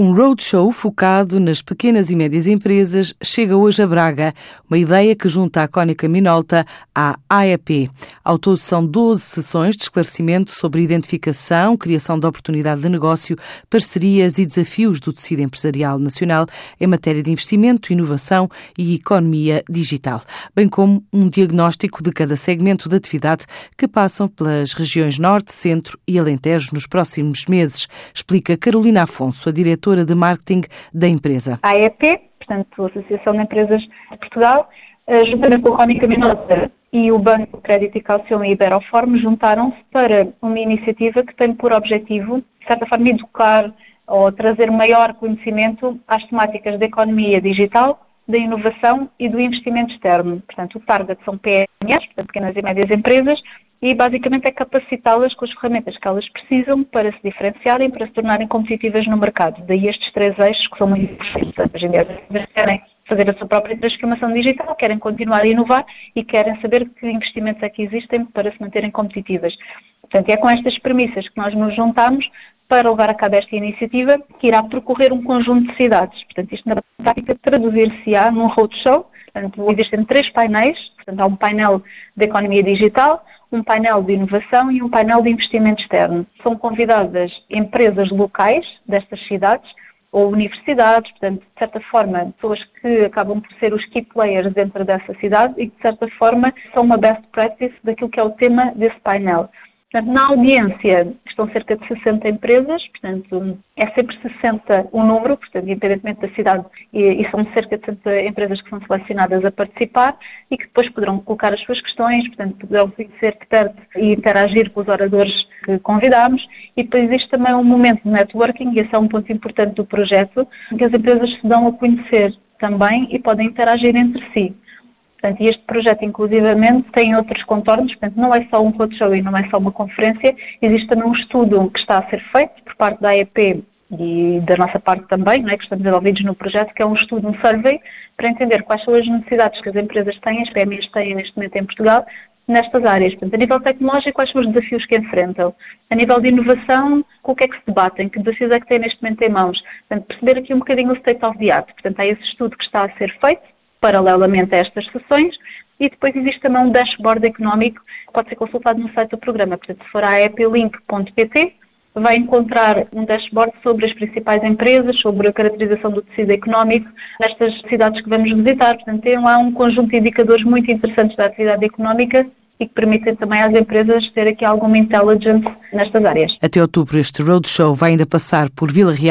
Um roadshow focado nas pequenas e médias empresas chega hoje a Braga, uma ideia que junta a Cónica Minolta à AEP. Ao todo são 12 sessões de esclarecimento sobre identificação, criação de oportunidade de negócio, parcerias e desafios do tecido empresarial nacional em matéria de investimento, inovação e economia digital, bem como um diagnóstico de cada segmento de atividade que passam pelas regiões Norte, Centro e Alentejo nos próximos meses, explica Carolina Afonso, a diretora diretora de marketing da empresa. A AEP, portanto, Associação de Empresas de Portugal, eh, juntamente com a Cónica Minota e o Banco Crédito e Calcium e Iberoform, juntaram-se para uma iniciativa que tem por objetivo, de certa forma, educar ou trazer maior conhecimento às temáticas da economia digital, da inovação e do investimento externo. Portanto, o target são PMEs, portanto, pequenas e médias empresas, e basicamente é capacitá-las com as ferramentas que elas precisam para se diferenciarem, para se tornarem competitivas no mercado. Daí estes três eixos que são muito importantes. Hoje em dia querem fazer a sua própria transformação digital, querem continuar a inovar e querem saber que investimentos é que existem para se manterem competitivas. Portanto, é com estas premissas que nós nos juntamos para levar a cabo esta iniciativa, que irá percorrer um conjunto de cidades. Portanto, isto na prática traduzir-se-á num roadshow. Portanto, existem três painéis. Portanto, há um painel de economia digital, um painel de inovação e um painel de investimento externo. São convidadas empresas locais destas cidades ou universidades, portanto, de certa forma, pessoas que acabam por ser os key players dentro dessa cidade e que, de certa forma, são uma best practice daquilo que é o tema desse painel. Portanto, na audiência estão cerca de 60 empresas, portanto, é sempre 60 o número, portanto, independentemente da cidade, e, e, são cerca de 60 empresas que são selecionadas a participar e que depois poderão colocar as suas questões, portanto, poderão conhecer de perto e interagir com os oradores que convidámos. E depois existe também um momento de networking, e esse é um ponto importante do projeto, em que as empresas se dão a conhecer também e podem interagir entre si. Portanto, este projeto, inclusivamente, tem outros contornos, portanto, não é só um roadshow e não é só uma conferência, existe também um estudo que está a ser feito por parte da AEP e da nossa parte também, não é, que estamos envolvidos no projeto, que é um estudo, um survey, para entender quais são as necessidades que as empresas têm, as PMEs têm neste momento em Portugal, nestas áreas. Portanto, a nível tecnológico, quais são os desafios que enfrentam? A nível de inovação, com o que é que se debatem? Que desafios é que têm neste momento em mãos? Portanto, perceber aqui um bocadinho o state of the art. Portanto, há esse estudo que está a ser feito, paralelamente a estas sessões, e depois existe também um dashboard económico que pode ser consultado no site do programa. Portanto, se for a eplink.pt, vai encontrar um dashboard sobre as principais empresas, sobre a caracterização do tecido económico nestas cidades que vamos visitar. Portanto, tem lá um conjunto de indicadores muito interessantes da atividade económica e que permitem também às empresas ter aqui alguma intelligence nestas áreas. Até outubro, este roadshow vai ainda passar por Vila Real